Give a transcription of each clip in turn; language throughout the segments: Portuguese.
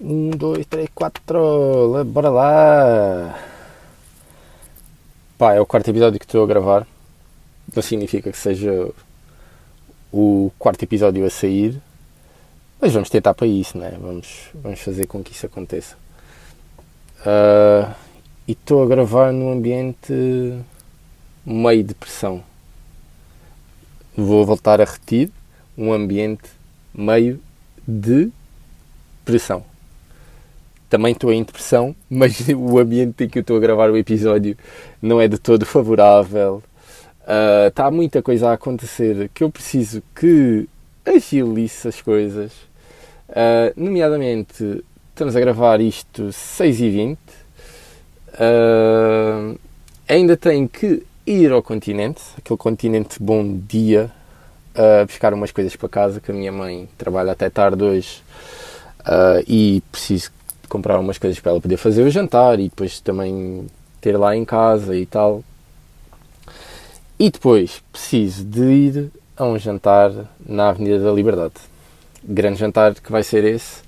Um, dois, três, quatro. Bora lá. Pá, é o quarto episódio que estou a gravar. Não significa que seja o quarto episódio a sair. Mas vamos tentar para isso, né? Vamos, vamos fazer com que isso aconteça. Uh, e estou a gravar num ambiente meio de pressão. Vou voltar a repetir um ambiente meio de pressão. Também estou em depressão, mas o ambiente em que eu estou a gravar o episódio não é de todo favorável. Uh, está muita coisa a acontecer que eu preciso que agilice as coisas. Uh, nomeadamente, estamos a gravar isto 6 e 20 Uh, ainda tenho que ir ao continente, aquele continente bom dia, buscar umas coisas para casa, que a minha mãe trabalha até tarde hoje uh, e preciso comprar umas coisas para ela poder fazer o jantar e depois também ter lá em casa e tal. E depois preciso de ir a um jantar na Avenida da Liberdade. Grande jantar que vai ser esse,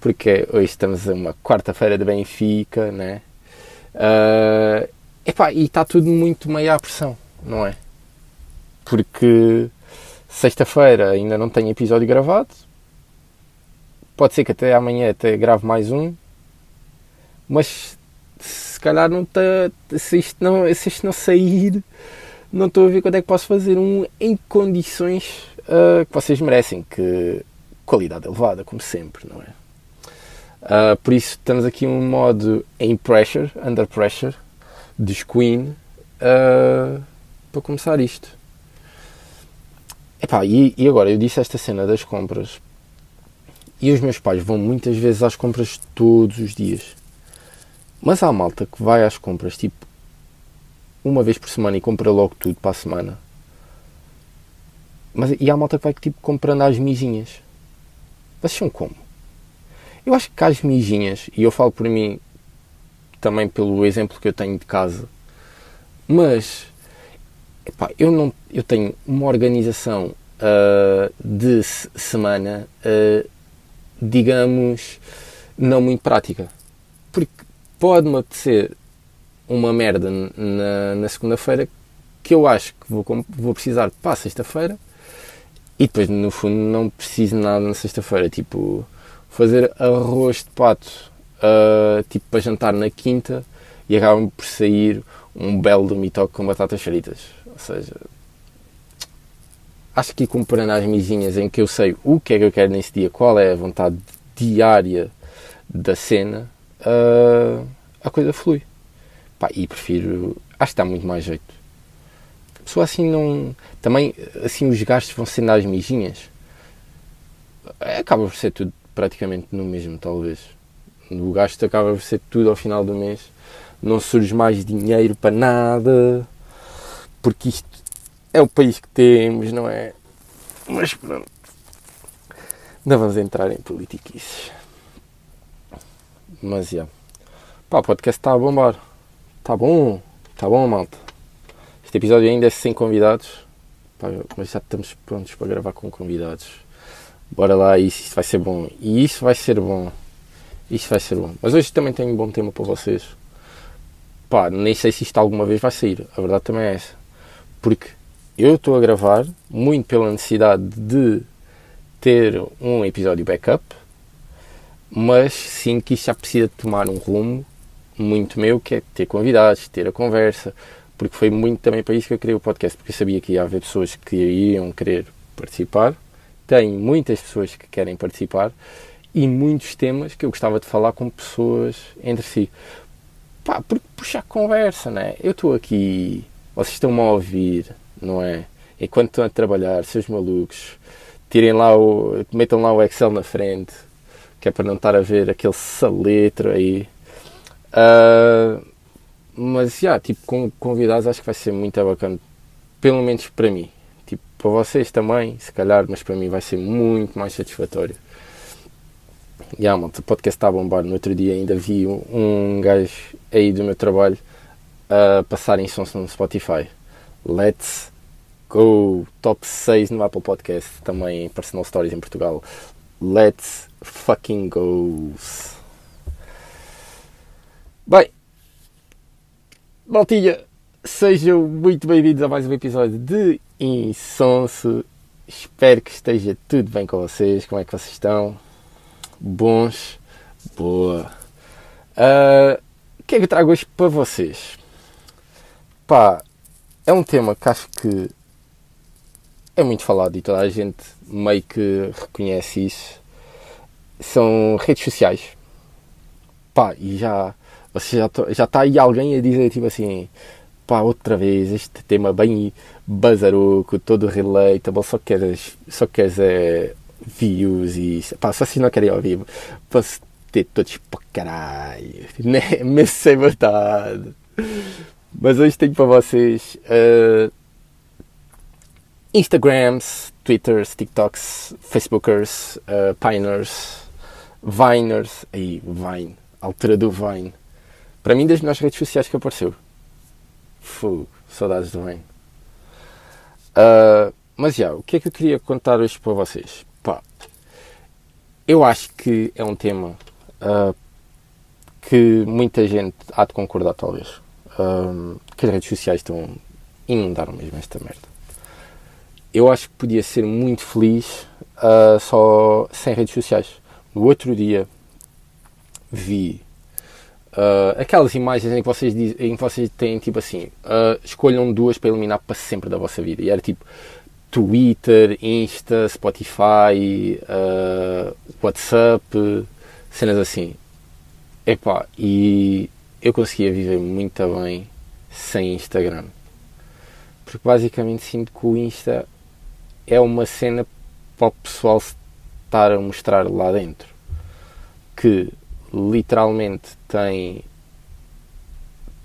porque hoje estamos a uma quarta-feira de Benfica, né? Uh, epá, e está tudo muito meio à pressão, não é? Porque sexta-feira ainda não tenho episódio gravado. Pode ser que até amanhã até grave mais um. Mas se calhar não está. Se isto não, se isto não sair, não estou a ver quando é que posso fazer um em condições uh, que vocês merecem. Que qualidade elevada, como sempre, não é? Uh, por isso estamos aqui um modo em pressure, under pressure, dos Queen, uh, para começar isto. Epá, e, e agora, eu disse esta cena das compras, e os meus pais vão muitas vezes às compras todos os dias. Mas há malta que vai às compras, tipo, uma vez por semana e compra logo tudo para a semana. Mas, e há malta que vai, tipo, comprando às mizinhas. Vocês são como? Eu acho que as mijinhas, e eu falo por mim também pelo exemplo que eu tenho de casa, mas epá, eu, não, eu tenho uma organização uh, de semana, uh, digamos, não muito prática. Pode-me apetecer uma merda na, na segunda-feira que eu acho que vou, vou precisar para a sexta-feira e depois no fundo não preciso nada na sexta-feira. Tipo, fazer arroz de pato uh, tipo para jantar na quinta e acabam por sair um belo do mitoque com batatas fritas. Ou seja, acho que comprando as misinhas em que eu sei o que é que eu quero nesse dia, qual é a vontade diária da cena, uh, a coisa flui. Pá, e prefiro. Acho que dá muito mais jeito. A pessoa assim não. Também, assim, os gastos vão sendo às mijinhas. Acaba por ser tudo praticamente no mesmo, talvez. O gasto acaba por ser tudo ao final do mês. Não surge mais dinheiro para nada, porque isto é o país que temos, não é? Mas pronto. Não vamos entrar em politiquices. Mas já. Yeah. Pá, o podcast está a bombar. Está bom. Está bom, malta. Este episódio ainda é sem convidados. Pá, mas já estamos prontos para gravar com convidados bora lá, isso vai ser bom. E isso vai ser bom. Isso vai ser bom. Mas hoje também tenho um bom tema para vocês. Pá, nem sei se isto alguma vez vai sair. A verdade também é essa. Porque eu estou a gravar muito pela necessidade de ter um episódio backup, mas sinto que isto já precisa tomar um rumo muito meu, que é ter convidados, ter a conversa, porque foi muito também para isso que eu criei o podcast, porque eu sabia que ia haver pessoas que iriam querer participar tem muitas pessoas que querem participar e muitos temas que eu gostava de falar com pessoas entre si. Pá, porque puxar conversa, né? Eu estou aqui, vocês estão-me a ouvir, não é? Enquanto estão a trabalhar, seus malucos, tirem lá o, metam lá o Excel na frente, que é para não estar a ver aquele saletro aí. Uh, mas, já, yeah, tipo, com convidados acho que vai ser muito bacana, pelo menos para mim para vocês também, se calhar, mas para mim vai ser muito mais satisfatório. E yeah, malta, o podcast está a bombar. No outro dia ainda vi um, um gajo aí do meu trabalho a passar em sons no Spotify. Let's go! Top 6 no Apple Podcast, também em Personal Stories em Portugal. Let's fucking go! Bem, Maltinha, sejam muito bem-vindos a mais um episódio de Insonso. Espero que esteja tudo bem com vocês. Como é que vocês estão? Bons? Boa. Uh, o que é que eu trago hoje para vocês? Pá, é um tema que acho que é muito falado e toda a gente meio que reconhece isso. São redes sociais. Pá, e já, você já, já está aí alguém a dizer tipo assim, pá, outra vez este tema bem bazaruco, todo relatable, só queres, só queres é, views e pá, só se não querem ouvir, posso ter todos para caralho, né? mesmo sem vontade. Mas hoje tenho para vocês uh, Instagrams, Twitters, TikToks, Facebookers, uh, Piners, Viners, aí, Vine, altura do Vine. Para mim, das melhores redes sociais que apareceu. Fu, saudades do Vine. Uh, mas já, o que é que eu queria contar hoje para vocês? Pá, eu acho que é um tema uh, que muita gente há de concordar, talvez. Que as redes sociais estão inundaram mesmo esta merda eu acho que podia ser muito feliz uh, só sem redes sociais. No outro dia vi uh, aquelas imagens em que vocês, diz, em que vocês têm tipo assim: uh, escolham duas para eliminar para sempre da vossa vida. E era tipo Twitter, Insta, Spotify, WhatsApp, cenas assim. Epá, e eu conseguia viver muito bem sem Instagram. Porque basicamente sinto que o Insta é uma cena para o pessoal estar a mostrar lá dentro. Que literalmente tem,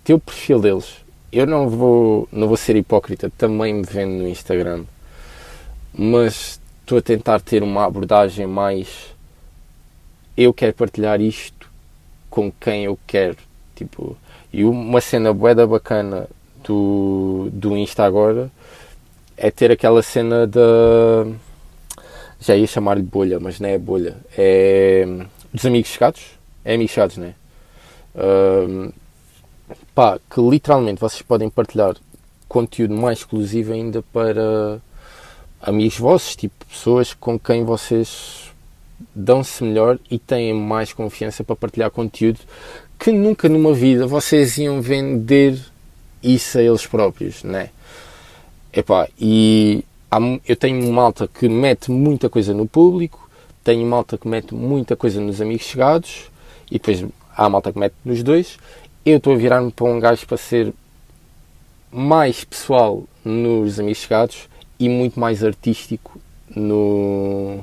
o perfil deles. Eu não vou, não vou ser hipócrita, também me vendo no Instagram, mas estou a tentar ter uma abordagem mais. Eu quero partilhar isto com quem eu quero. Tipo, e uma cena boeda bacana do, do Insta agora é ter aquela cena da. Já ia chamar-lhe bolha, mas não é bolha. É. Dos amigos chegados. É amigos chegados, não é? Pá, que literalmente vocês podem partilhar conteúdo mais exclusivo ainda para amigos vossos, tipo pessoas com quem vocês dão-se melhor e têm mais confiança para partilhar conteúdo que nunca numa vida vocês iam vender isso a eles próprios, não é? Epá, e há, eu tenho malta que mete muita coisa no público, tenho malta que mete muita coisa nos amigos chegados e depois há malta que mete nos dois. Eu estou a virar-me para um gajo para ser mais pessoal nos amigos chegados e muito mais artístico no,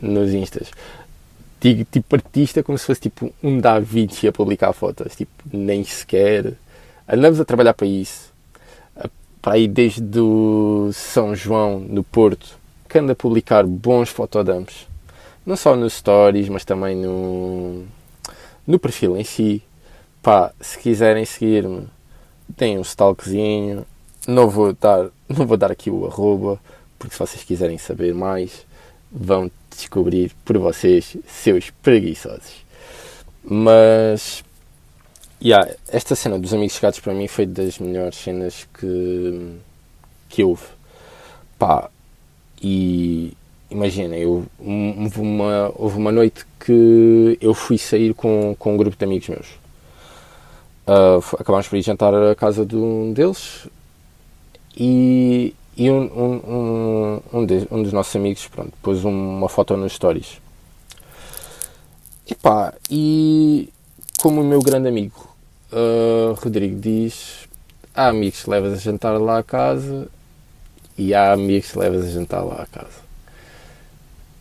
nos instas. Digo tipo artista como se fosse tipo um Da Vinci a publicar fotos, tipo, nem sequer. Andamos a trabalhar para isso para aí desde o São João, no Porto, que anda a publicar bons fotodumps. Não só nos stories, mas também no, no perfil em si. Pá, se quiserem seguir-me, tem um stalkzinho. Não vou dar, não vou dar aqui o arroba, porque se vocês quiserem saber mais, vão descobrir por vocês, seus preguiçosos. Mas yeah, esta cena dos amigos chegados para mim foi das melhores cenas que, que houve. Pá, e imagina, eu, houve, uma, houve uma noite que eu fui sair com, com um grupo de amigos meus. Uh, acabámos por ir jantar à casa de um deles e, e um, um, um, um, de, um dos nossos amigos pronto, pôs uma foto nos stories. E pá, e como o meu grande amigo uh, Rodrigo diz: há amigos que levas a jantar lá a casa e há amigos que levas a jantar lá a casa.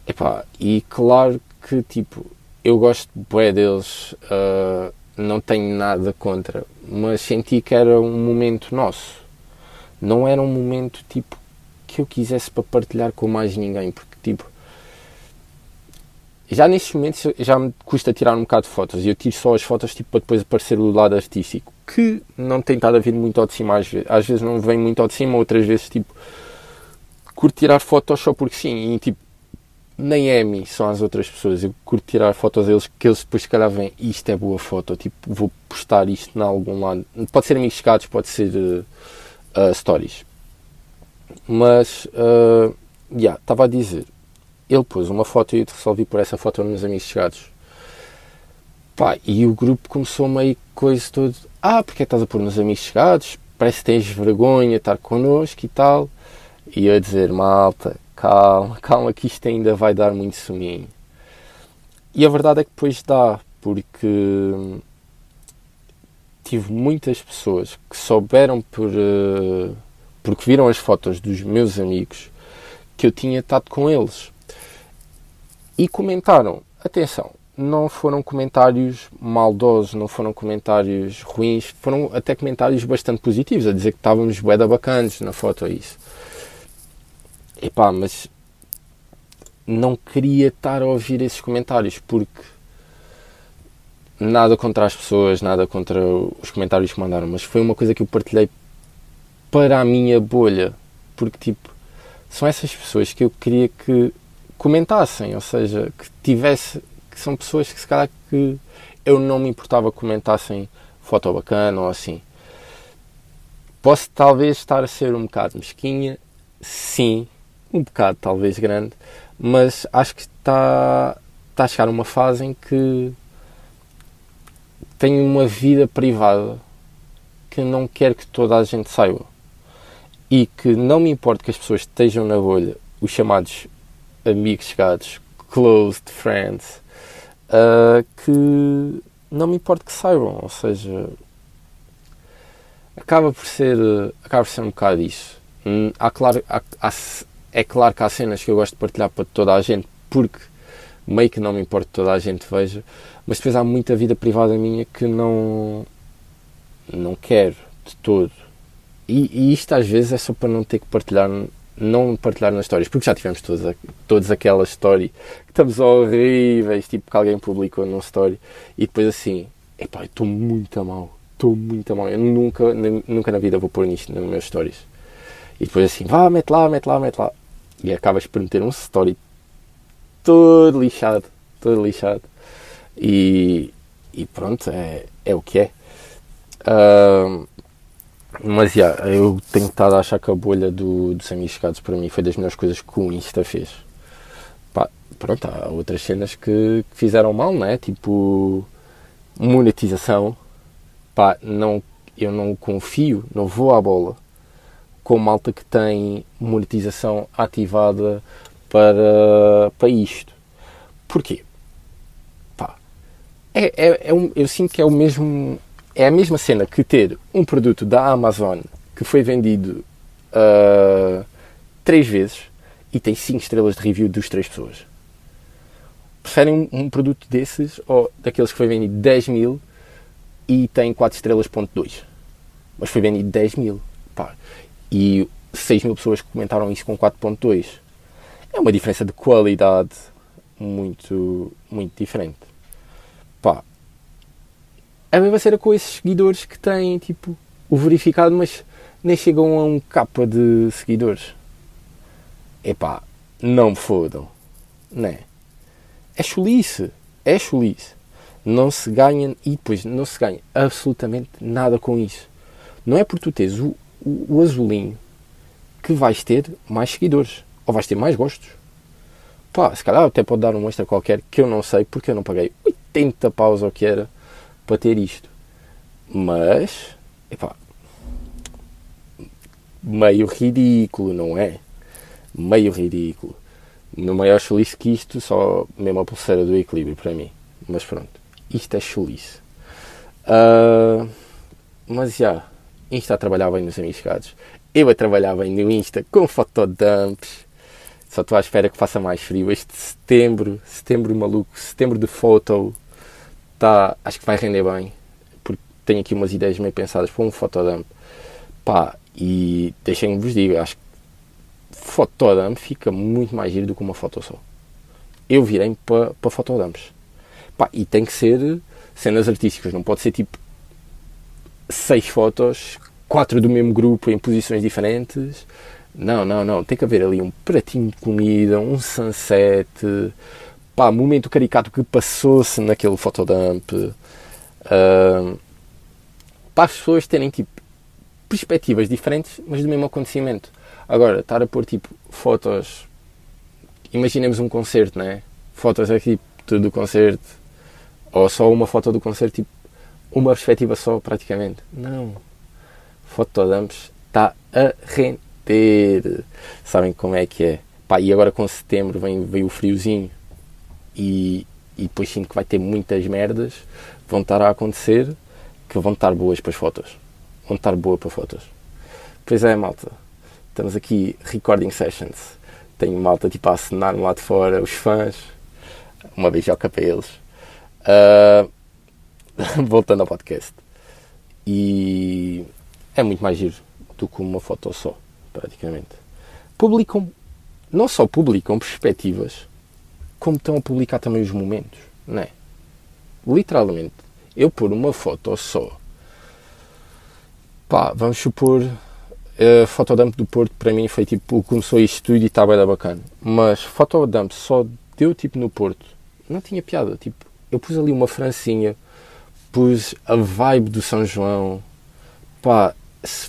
Epá, e claro que tipo, eu gosto bem deles, uh, não tenho nada contra, mas senti que era um momento nosso. Não era um momento tipo que eu quisesse para partilhar com mais ninguém, porque tipo já nestes momentos já me custa tirar um bocado de fotos e eu tiro só as fotos tipo, para depois aparecer o lado artístico que não tem estado a vir muito ao de cima às vezes, às vezes não vem muito ao de cima outras vezes tipo curto tirar fotos só porque sim e tipo nem é a mim, são as outras pessoas. Eu curto tirar fotos deles que eles depois se calhar veem isto é boa foto, tipo, vou postar isto em algum lado. Pode ser amigos chegados, pode ser uh, uh, stories. Mas, já, estava a dizer, ele pôs uma foto e eu resolvi por essa foto nos amigos chegados. Pá, e o grupo começou meio coisa todo, ah, porque estás a pôr nos amigos chegados? Parece que tens vergonha de estar connosco e tal. E eu a dizer, malta, calma, calma que isto ainda vai dar muito suminho. E a verdade é que depois dá, porque tive muitas pessoas que souberam por, uh, porque viram as fotos dos meus amigos que eu tinha estado com eles e comentaram. Atenção, não foram comentários maldosos, não foram comentários ruins, foram até comentários bastante positivos, a dizer que estávamos bué bacanas na foto, é isso. Epá, mas não queria estar a ouvir esses comentários porque nada contra as pessoas, nada contra os comentários que mandaram, mas foi uma coisa que eu partilhei para a minha bolha, porque tipo, são essas pessoas que eu queria que comentassem, ou seja, que tivesse, que são pessoas que se calhar que eu não me importava que comentassem foto bacana ou assim. Posso talvez estar a ser um bocado mesquinha, sim, um bocado talvez grande, mas acho que está, está a chegar uma fase em que tenho uma vida privada que não quero que toda a gente saiba e que não me importa que as pessoas estejam na bolha, os chamados amigos chegados, closed friends, uh, que não me importa que saibam, ou seja, acaba por ser, acaba por ser um bocado isso. Hum, há, claro, há, há, é claro que há cenas que eu gosto de partilhar para toda a gente, porque meio que não me importa que toda a gente veja, mas depois há muita vida privada minha que não, não quero de todo. E, e isto às vezes é só para não ter que partilhar, não partilhar nas histórias, porque já tivemos todos, todos aquela história que estamos horríveis, tipo que alguém publicou num story e depois assim, epá, estou muito a mal, estou muito a mal, eu nunca, nunca na vida vou pôr nisto nas meus stories. E depois assim, vá, mete lá, mete lá, mete lá e acabas por meter um story todo lixado, todo lixado. E, e pronto, é, é o que é. Uh, mas já, yeah, eu tenho estado a achar que a bolha do, dos amigos para mim foi das melhores coisas que o Insta fez. Pá, pronto, há outras cenas que, que fizeram mal, né? Tipo, monetização. Pá, não, eu não confio, não vou à bola com malta que tem monetização ativada para, para isto. Porquê? Pá, é, é, é um, eu sinto que é o mesmo é a mesma cena que ter um produto da Amazon que foi vendido uh, três vezes e tem 5 estrelas de review dos três pessoas. Preferem um, um, produto desses ou daqueles que foi vendido 10 mil e tem 4 estrelas ponto 2. Mas foi vendido 10 mil. Pá e 6 mil pessoas comentaram isso com 4.2. É uma diferença de qualidade muito, muito diferente. Pá, a mesma cena com esses seguidores que têm, tipo, o verificado, mas nem chegam a um capa de seguidores. Epá, não me fodam. Né? É chulice. É chulice. Não se ganha, e depois não se ganha absolutamente nada com isso. Não é por tu teres o, o, o azulinho que vais ter mais seguidores ou vais ter mais gostos. Pá, se calhar até pode dar um extra qualquer que eu não sei porque eu não paguei 80 paus ou que era para ter isto. Mas, epá, meio ridículo, não é? Meio ridículo. No maior chulice que isto, só mesmo a pulseira do equilíbrio para mim. Mas pronto, isto é chulice. Uh, mas já, Insta a trabalhar bem nos amigos. Eu a trabalhar bem no Insta com fotodumps. Só estou à espera que faça mais frio. Este setembro, setembro maluco, setembro de foto, tá, acho que vai render bem. Porque tenho aqui umas ideias meio pensadas para um fotodump. Pá, e deixem-me vos dizer, acho que fotodump fica muito mais giro do que uma foto só. Eu virei para, para fotodumps. Pá, e tem que ser cenas artísticas, não pode ser tipo seis fotos, quatro do mesmo grupo em posições diferentes, Não, não, não. Tem que haver ali um pratinho de comida, um sunset, pá, momento caricato que passou-se naquele fotodump. Uh, para as pessoas terem tipo perspectivas diferentes, mas do mesmo acontecimento. Agora, estar a pôr tipo fotos. Imaginemos um concerto, né? Fotos aqui, tudo do concerto, ou só uma foto do concerto, tipo, uma perspectiva só, praticamente. Não. Fotodumps está a render. Sabem como é que é? Pá, e agora com setembro vem, vem o friozinho e, e depois sinto que vai ter muitas merdas vão estar a acontecer que vão estar boas para as fotos. Vão estar boas para fotos. Pois é, malta. Estamos aqui, recording sessions. Tenho malta tipo a assinar lá de fora, os fãs. Uma beijoca para eles. Uh, voltando ao podcast. E é muito mais giro do que uma foto só, praticamente. Publicam, não só publicam perspectivas, como estão a publicar também os momentos, não é? Literalmente, eu pôr uma foto só, pá, vamos supor, a fotodump do Porto para mim foi tipo, começou isto tudo e está bem bacana, mas fotodump só deu tipo no Porto, não tinha piada, tipo, eu pus ali uma francinha, pus a vibe do São João, pá,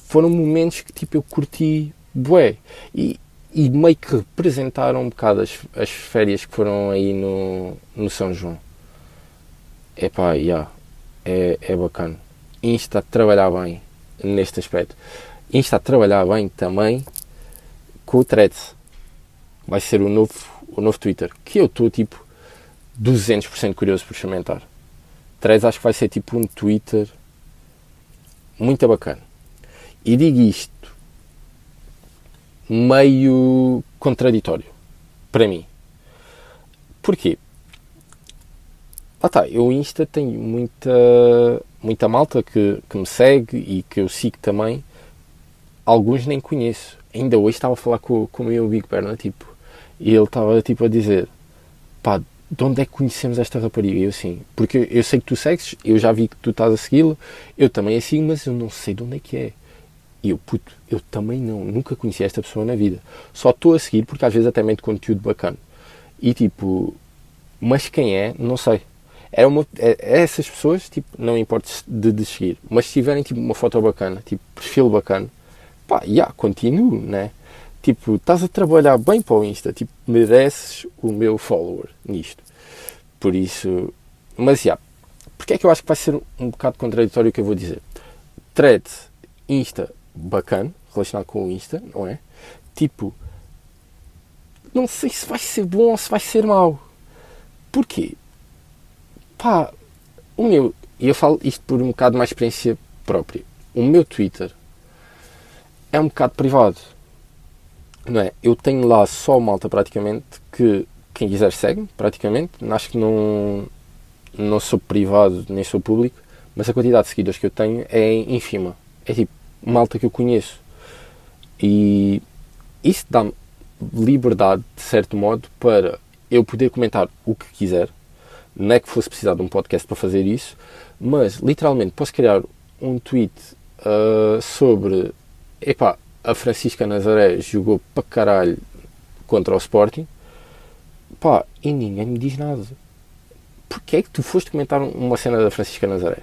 foram momentos que tipo eu curti bué. E, e meio que representaram um bocado as, as férias que foram aí no, no São João. É pá, yeah, é, é bacana. Insta a trabalhar bem neste aspecto. Insta a trabalhar bem também com o Threads. Vai ser o novo, o novo Twitter. Que eu estou tipo 200% curioso por experimentar. Threads acho que vai ser tipo um Twitter muito bacana. E digo isto meio contraditório para mim. Porquê? Ah tá, eu Insta tenho muita, muita malta que, que me segue e que eu sigo também. Alguns nem conheço. Ainda hoje estava a falar com, com o meu Big Perna, tipo, e ele estava tipo a dizer, pá, de onde é que conhecemos esta rapariga? E eu assim, porque eu sei que tu segues, eu já vi que tu estás a segui-la, eu também a sigo, mas eu não sei de onde é que é. E eu, puto, eu também não, nunca conheci esta pessoa na vida. Só estou a seguir porque às vezes até mete conteúdo bacana. E tipo, mas quem é, não sei. É uma, é, é essas pessoas, tipo, não importa de, de seguir, mas se tiverem tipo uma foto bacana, tipo, perfil bacana, pá, já, yeah, continuo, né? Tipo, estás a trabalhar bem para o Insta, tipo, mereces o meu follower nisto. Por isso, mas já, yeah, porque é que eu acho que vai ser um bocado contraditório o que eu vou dizer? Thread, Insta, bacana, relacionado com o Insta, não é? Tipo, não sei se vai ser bom ou se vai ser mau. Porquê? Pá, o meu, e eu falo isto por um bocado mais experiência própria, o meu Twitter é um bocado privado. Não é? Eu tenho lá só malta praticamente que quem quiser segue, praticamente. Acho que não, não sou privado nem sou público, mas a quantidade de seguidores que eu tenho é ínfima. É tipo malta que eu conheço. E isso dá-me liberdade, de certo modo, para eu poder comentar o que quiser. Não é que fosse precisar de um podcast para fazer isso, mas literalmente posso criar um tweet uh, sobre epá, a Francisca Nazaré jogou para caralho contra o Sporting pá, e ninguém me diz nada. Porquê é que tu foste comentar uma cena da Francisca Nazaré?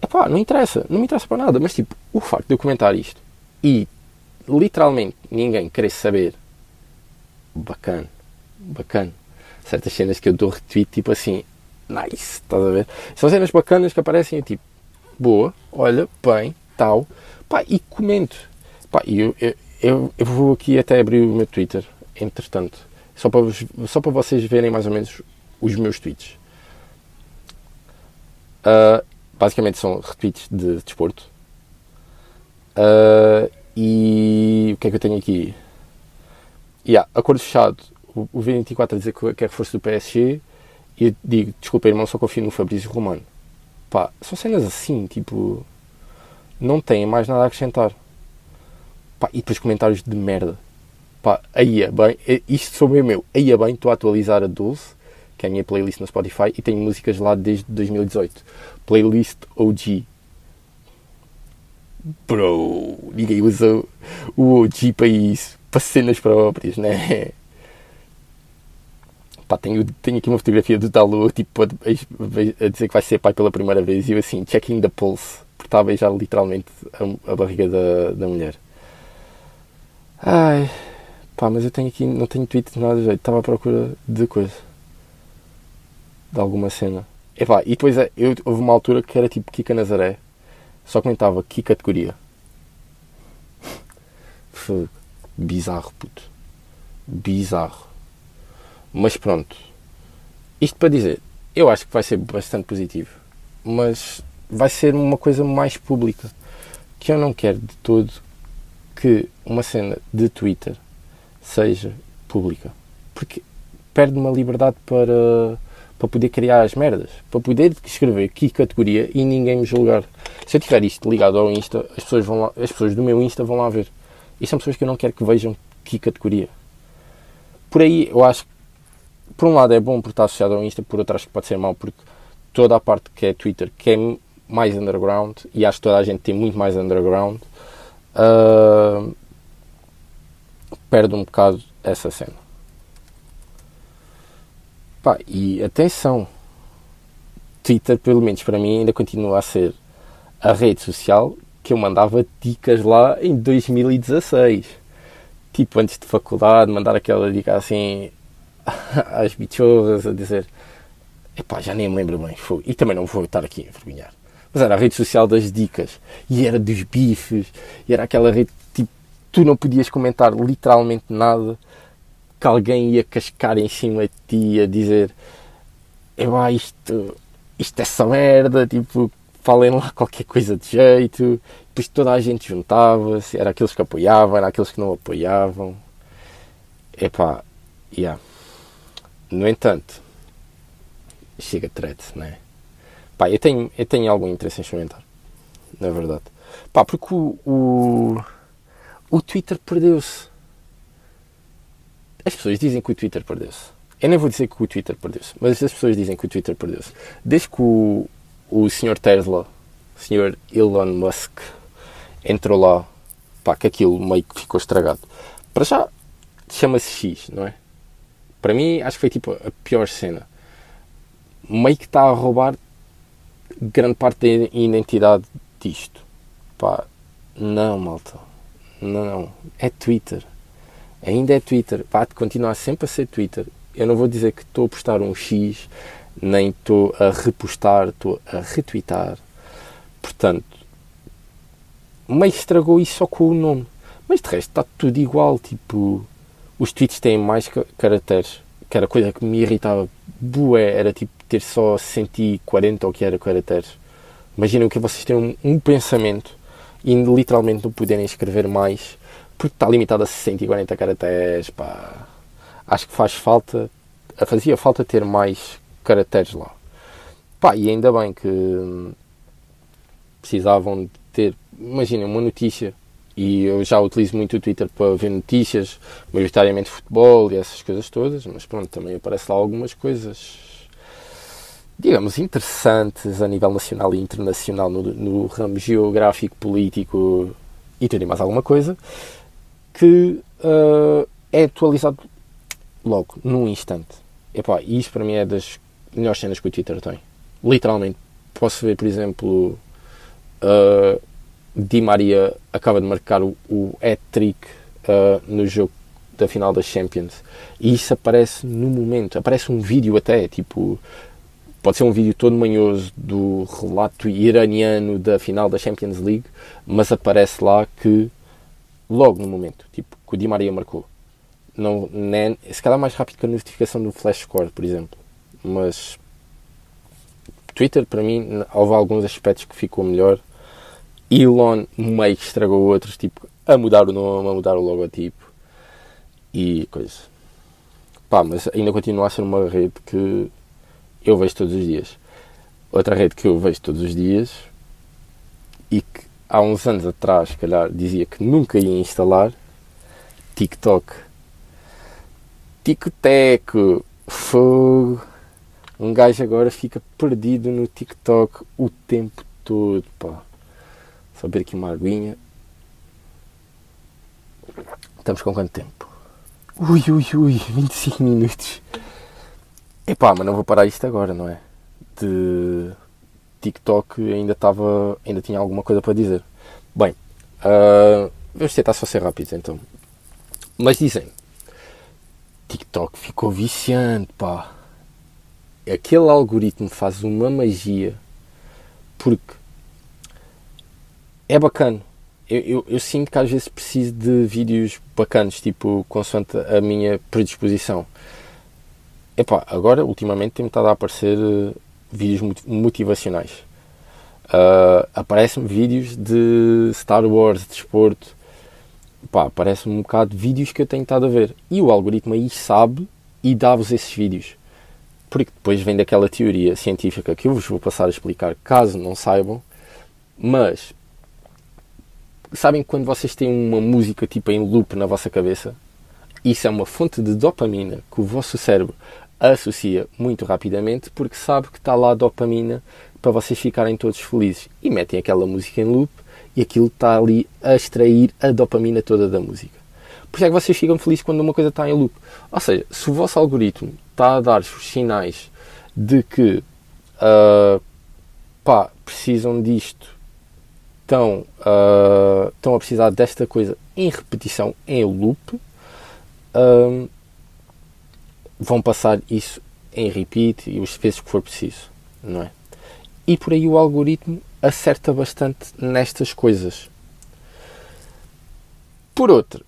Epá, não interessa, não me interessa para nada, mas tipo, o facto de eu comentar isto e literalmente ninguém querer saber, bacana, bacana. Certas cenas que eu dou retweet, tipo assim, nice, estás a ver? São cenas bacanas que aparecem, tipo, boa, olha, bem, tal, pá, e comento. Pá, e eu, eu, eu, eu vou aqui até abrir o meu Twitter, entretanto, só para, só para vocês verem mais ou menos os meus tweets. Uh, basicamente são retweets de desporto. Uh, e o que é que eu tenho aqui? Yeah, acordo fechado. O, o V24 a dizer que quer reforço do PSG. E eu digo, desculpa, irmão, só confio no Fabrício Romano. Pá, são cenas assim, tipo. Não têm mais nada a acrescentar. Pá, e depois comentários de merda. Pá, aí é bem. Isto sobre o meu. Aí é bem, estou a atualizar a 12 que é a minha playlist no Spotify, e tenho músicas lá desde 2018. Playlist OG. Bro, ninguém usa o OG para isso, para cenas próprias, né? Pá, tenho, tenho aqui uma fotografia do Dalu, tipo, a, a, dizer que vai ser pai pela primeira vez e eu assim, checking the pulse, porque está a beijar literalmente a, a barriga da, da mulher. Ai, pá, mas eu tenho aqui, não tenho tweet nada de jeito, estava à procura de coisa. De alguma cena. E pá, e depois é, eu, houve uma altura que era tipo Kika Nazaré, só comentava que categoria. Bizarro, puto. Bizarro. Mas pronto. Isto para dizer, eu acho que vai ser bastante positivo. Mas vai ser uma coisa mais pública. Que eu não quero de todo que uma cena de Twitter seja pública. Porque perde uma liberdade para, para poder criar as merdas. Para poder escrever que categoria e ninguém me julgar. Se eu tiver isto ligado ao Insta, as pessoas, vão lá, as pessoas do meu Insta vão lá ver. E são pessoas que eu não quero que vejam que categoria. Por aí eu acho que por um lado é bom por estar associado ao Insta, por outro acho que pode ser mau porque toda a parte que é Twitter, que é mais underground, e acho que toda a gente tem muito mais underground, uh, perde um bocado essa cena. Pá, e atenção, Twitter, pelo menos para mim, ainda continua a ser a rede social que eu mandava dicas lá em 2016. Tipo, antes de faculdade, mandar aquela dica assim às bichorras a dizer epá, já nem me lembro bem, foi. e também não vou estar aqui a envergonhar. Mas era a rede social das dicas, e era dos bifes, e era aquela rede tipo, tu não podias comentar literalmente nada, que alguém ia cascar em cima de ti a dizer epá, isto, isto é essa merda, tipo, falem lá qualquer coisa de jeito, depois toda a gente juntava-se, era aqueles que apoiavam, era aqueles que não apoiavam. Epá, yeah. No entanto, chega de threads, não é? Pá, eu tenho, eu tenho algum interesse em experimentar, na verdade. Pá, porque o, o, o Twitter perdeu-se. As pessoas dizem que o Twitter perdeu-se. Eu nem vou dizer que o Twitter perdeu-se, mas as pessoas dizem que o Twitter perdeu-se. Desde que o, o Sr. Tesla, o Sr. Elon Musk, entrou lá, pá, que aquilo meio que ficou estragado. Para já, chama-se X, não é? Para mim, acho que foi tipo a pior cena. Meio que está a roubar grande parte da identidade disto. Pá, não, malta. Não. É Twitter. Ainda é Twitter. Vai continuar sempre a ser Twitter. Eu não vou dizer que estou a postar um X, nem estou a repostar, estou a retweetar. Portanto, meio estragou isso só com o nome. Mas de resto está tudo igual. Tipo, os tweets têm mais caracteres, que era coisa que me irritava bué, era tipo ter só 140 ou que era caracteres. Imaginem que vocês têm um, um, pensamento e literalmente não poderem escrever mais porque está limitado a 140 caracteres, pá. Acho que faz falta, fazia falta ter mais caracteres lá. Pá, e ainda bem que precisavam de ter, imaginem, uma notícia e eu já utilizo muito o Twitter para ver notícias, maioritariamente futebol e essas coisas todas, mas pronto, também aparece lá algumas coisas, digamos, interessantes a nível nacional e internacional no, no ramo geográfico, político e tudo e mais alguma coisa, que uh, é atualizado logo, num instante. Epá, e isto para mim é das melhores cenas que o Twitter tem. Literalmente. Posso ver, por exemplo, uh, Di Maria acaba de marcar o, o hat-trick uh, no jogo da final das Champions e isso aparece no momento, aparece um vídeo até, tipo, pode ser um vídeo todo manhoso do relato iraniano da final da Champions League, mas aparece lá que logo no momento, tipo, que o Di Maria marcou. Não, nem, se calhar mais rápido que a notificação do Flash Score, por exemplo. Mas Twitter, para mim, houve alguns aspectos que ficou melhor Elon meio que estragou outros, tipo, a mudar o nome, a mudar o logotipo e coisas. Pá, mas ainda continua a ser uma rede que eu vejo todos os dias. Outra rede que eu vejo todos os dias e que há uns anos atrás, se calhar, dizia que nunca ia instalar TikTok. Ticoteco, fogo. Um gajo agora fica perdido no TikTok o tempo todo, pá Só beber aqui uma aguinha. Estamos com quanto tempo? Ui, ui, ui, 25 minutos. Epá, mas não vou parar isto agora, não é? De TikTok ainda estava. ainda tinha alguma coisa para dizer. Bem, uh, vamos tentar só ser rápidos então. Mas dizem, TikTok ficou viciante, pá. Aquele algoritmo faz uma magia porque é bacana. Eu, eu, eu, sinto que às vezes preciso de vídeos bacanos, tipo, consoante a minha predisposição. Epá, agora, ultimamente, tem-me estado a aparecer vídeos motivacionais. Uh, Aparecem-me vídeos de Star Wars, de desporto. Epá, aparecem-me um bocado de vídeos que eu tenho estado a ver. E o algoritmo aí sabe e dá-vos esses vídeos. Porque depois vem daquela teoria científica que eu vos vou passar a explicar, caso não saibam. Mas sabem quando vocês têm uma música tipo em loop na vossa cabeça? Isso é uma fonte de dopamina que o vosso cérebro associa muito rapidamente porque sabe que está lá dopamina para vocês ficarem todos felizes e metem aquela música em loop e aquilo está ali a extrair a dopamina toda da música. Por isso é que vocês ficam felizes quando uma coisa está em loop. Ou seja, se o vosso algoritmo está a dar os sinais de que uh, pá, precisam disto estão, uh, estão a precisar desta coisa em repetição, em loop, um, vão passar isso em repeat e os vezes que for preciso, não é? E por aí o algoritmo acerta bastante nestas coisas. Por outro,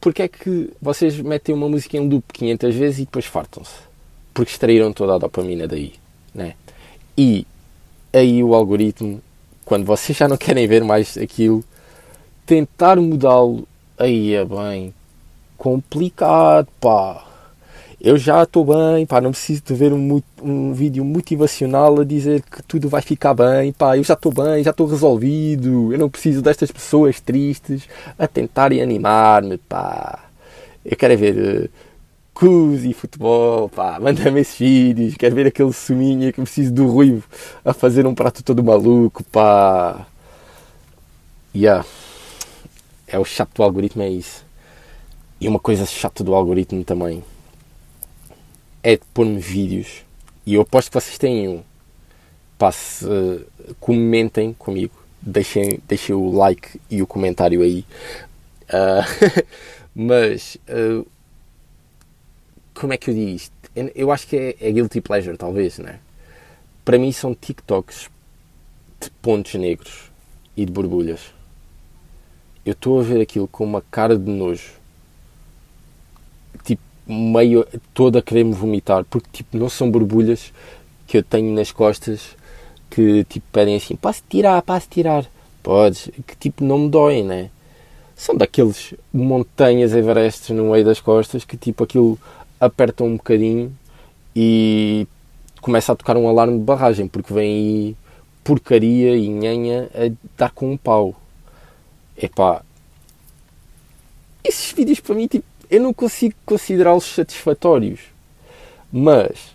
porque é que vocês metem uma música em loop 500 vezes e depois fartam-se? Porque extraíram toda a dopamina daí, né? E aí o algoritmo quando vocês já não querem ver mais aquilo, tentar mudá-lo aí é bem complicado, pá. Eu já estou bem, pá, não preciso de ver um, um vídeo motivacional a dizer que tudo vai ficar bem, pá, eu já estou bem, já estou resolvido, eu não preciso destas pessoas tristes a tentarem animar-me, pá. Eu quero é ver Cus e futebol, pá, manda-me esses vídeos, quero ver aquele suminho que preciso do ruivo a fazer um prato todo maluco, pá. Yeah. É o chato do algoritmo, é isso. E uma coisa chata do algoritmo também é de pôr-me vídeos, e eu aposto que vocês têm um. Pá, se, uh, comentem comigo, deixem, deixem o like e o comentário aí. Uh, mas uh, como é que eu digo isto? Eu acho que é, é guilty pleasure, talvez, né? Para mim são TikToks de pontos negros e de borbulhas. Eu estou a ver aquilo com uma cara de nojo. Meio toda a querer me vomitar. Porque, tipo, não são borbulhas que eu tenho nas costas que, tipo, pedem assim, posso tirar, posso tirar. Podes. Que, tipo, não me doem, né? São daqueles montanhas Everestes no meio das costas que, tipo, aquilo apertam um bocadinho e começa a tocar um alarme de barragem, porque vem aí porcaria e nhanha a dar com um pau. Epá, esses vídeos para mim, tipo, eu não consigo considerá-los satisfatórios, mas,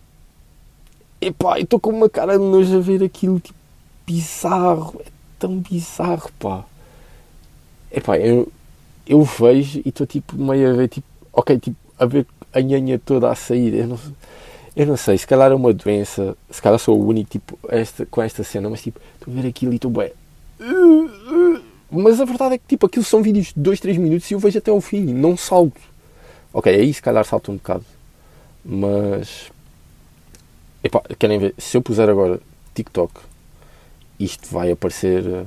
epá, eu estou com uma cara de nojo a ver aquilo, tipo, bizarro, é tão bizarro, pá. Epá, eu, eu vejo e estou, tipo, meio a ver, tipo, ok, tipo, a ver a nhanha toda a sair. Eu não, eu não sei, se calhar é uma doença, se calhar sou o único tipo, esta, com esta cena, mas tipo, estou a ver aquilo e estou bem. Mas a verdade é que tipo, aquilo são vídeos de 2, 3 minutos e eu vejo até ao fim, não salto. Ok, aí se calhar salto um bocado. Mas. Epá, querem ver? Se eu puser agora TikTok, isto vai aparecer.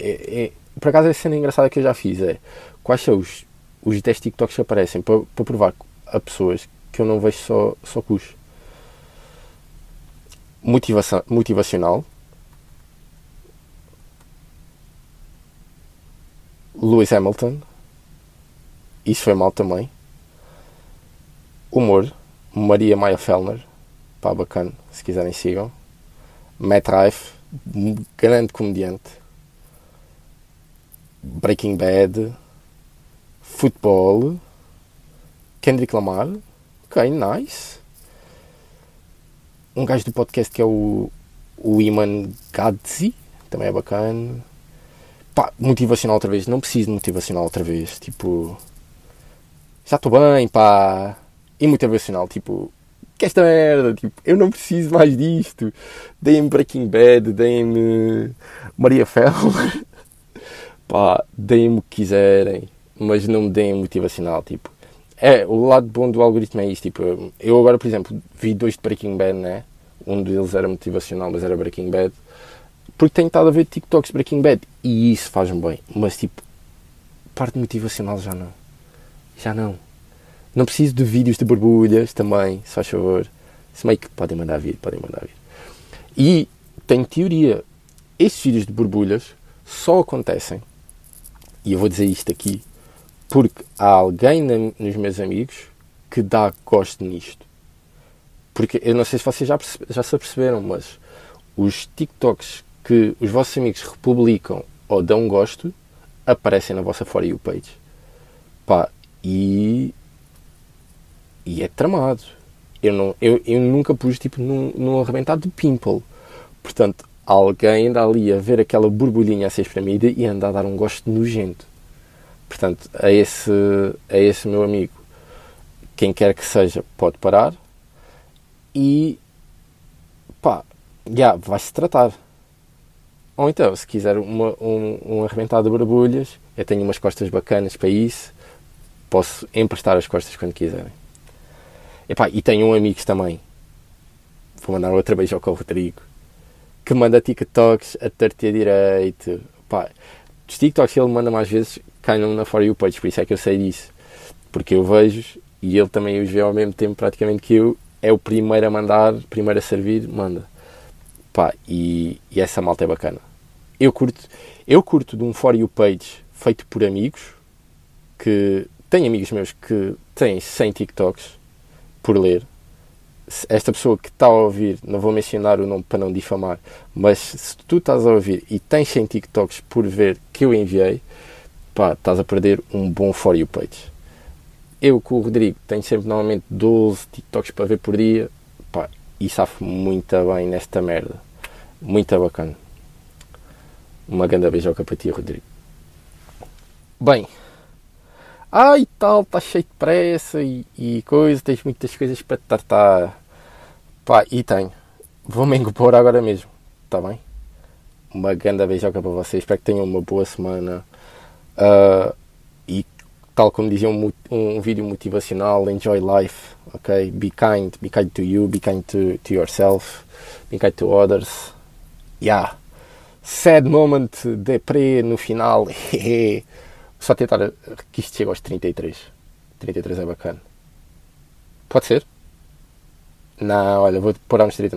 É, é, por acaso a cena engraçada que eu já fiz é quais são os, os 10 TikToks que aparecem para, para provar a pessoas que eu não vejo só, só custo. Motivação, motivacional. Lewis Hamilton. Isso foi mal também. Humor. Maria Maia Fellner. Pá, bacana. Se quiserem, sigam. Matt Rife. Grande comediante. Breaking Bad. Futebol. Kendrick Lamar. Ok, nice. Um gajo do podcast que é o, o Iman Gadzi. Também é bacana. pá, motivacional outra vez. Não preciso de motivacional outra vez. Tipo, já estou bem, pá. E motivacional, tipo, que esta merda, tipo, eu não preciso mais disto. Deem-me Breaking Bad, deem-me Maria Feller, pá, deem-me o que quiserem, mas não me deem motivacional, tipo. É, o lado bom do algoritmo é isto, tipo, eu agora, por exemplo, vi dois de Breaking Bad, né? Um deles era motivacional, mas era Breaking Bad. Porque tenho estado a ver TikToks Breaking Bad e isso faz-me bem, mas tipo, parte motivacional já não. Já não. Não preciso de vídeos de borbulhas também, se faz favor. Se meio que podem mandar vir, podem mandar vir. E tenho teoria. Estes vídeos de borbulhas só acontecem, e eu vou dizer isto aqui, porque há alguém na, nos meus amigos que dá gosto nisto. Porque eu não sei se vocês já, já se aperceberam, mas os TikToks que os vossos amigos republicam ou dão gosto aparecem na vossa For You page. Pá, e e é tramado. Eu, não, eu, eu nunca pus tipo num, num arrebentado de pimple. Portanto, alguém anda ali a ver aquela borbulhinha a ser espremida e anda a dar um gosto nojento. Portanto, a esse, a esse meu amigo, quem quer que seja, pode parar e pá, já, vai-se tratar. Ou então, se quiser uma, um, um arrebentado de borbulhas, eu tenho umas costas bacanas para isso, posso emprestar as costas quando quiserem. Epá, e tenho um amigo também, vou mandar outra beijo ao Rodrigo, que manda TikToks a torta direito. Epá, os TikToks ele manda mais vezes caem na For You page, por isso é que eu sei disso. Porque eu vejo e ele também os vê ao mesmo tempo praticamente que eu. É o primeiro a mandar, primeiro a servir, manda. Pá, e, e essa malta é bacana. Eu curto, eu curto de um For You page feito por amigos que tenho amigos meus que têm 100 TikToks por ler. Esta pessoa que está a ouvir, não vou mencionar o nome para não difamar, mas se tu estás a ouvir e tens 100 TikToks por ver que eu enviei, pá, estás a perder um bom For You page. Eu com o Rodrigo tenho sempre normalmente 12 TikToks para ver por dia, pá, e safo muito bem nesta merda. Muito bacana. Uma grande beijoca para ti, Rodrigo. Bem, ai tal, está cheio de pressa e, e coisa, tens muitas coisas para te tratar. Pá, e tenho. Vou-me engopor agora mesmo, está bem? Uma grande beijoca para vocês, espero que tenham uma boa semana. Uh, e tal como dizia um, um, vídeo motivacional, enjoy life, ok? Be kind, be kind to you, be kind to, to yourself, be kind to others. Yeah. Sad moment, deprê no final. Só tentar que isto chegue aos 33. 33 é bacana. Pode ser? Não, olha, vou pôr aos 30.